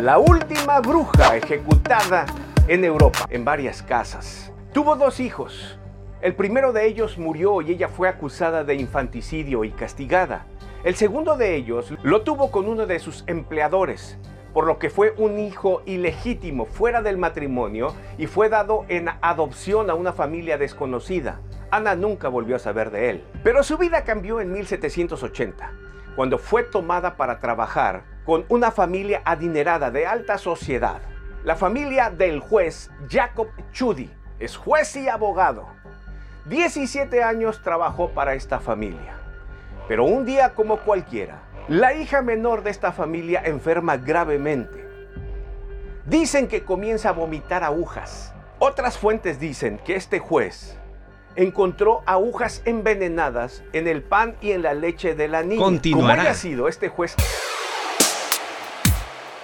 la última bruja ejecutada en Europa, en varias casas. Tuvo dos hijos. El primero de ellos murió y ella fue acusada de infanticidio y castigada. El segundo de ellos lo tuvo con uno de sus empleadores, por lo que fue un hijo ilegítimo fuera del matrimonio y fue dado en adopción a una familia desconocida. Ana nunca volvió a saber de él. Pero su vida cambió en 1780, cuando fue tomada para trabajar con una familia adinerada de alta sociedad. La familia del juez Jacob Chudi es juez y abogado. 17 años trabajó para esta familia. Pero un día como cualquiera, la hija menor de esta familia enferma gravemente. Dicen que comienza a vomitar agujas. Otras fuentes dicen que este juez encontró agujas envenenadas en el pan y en la leche de la niña. Continuará. Como haya sido, este juez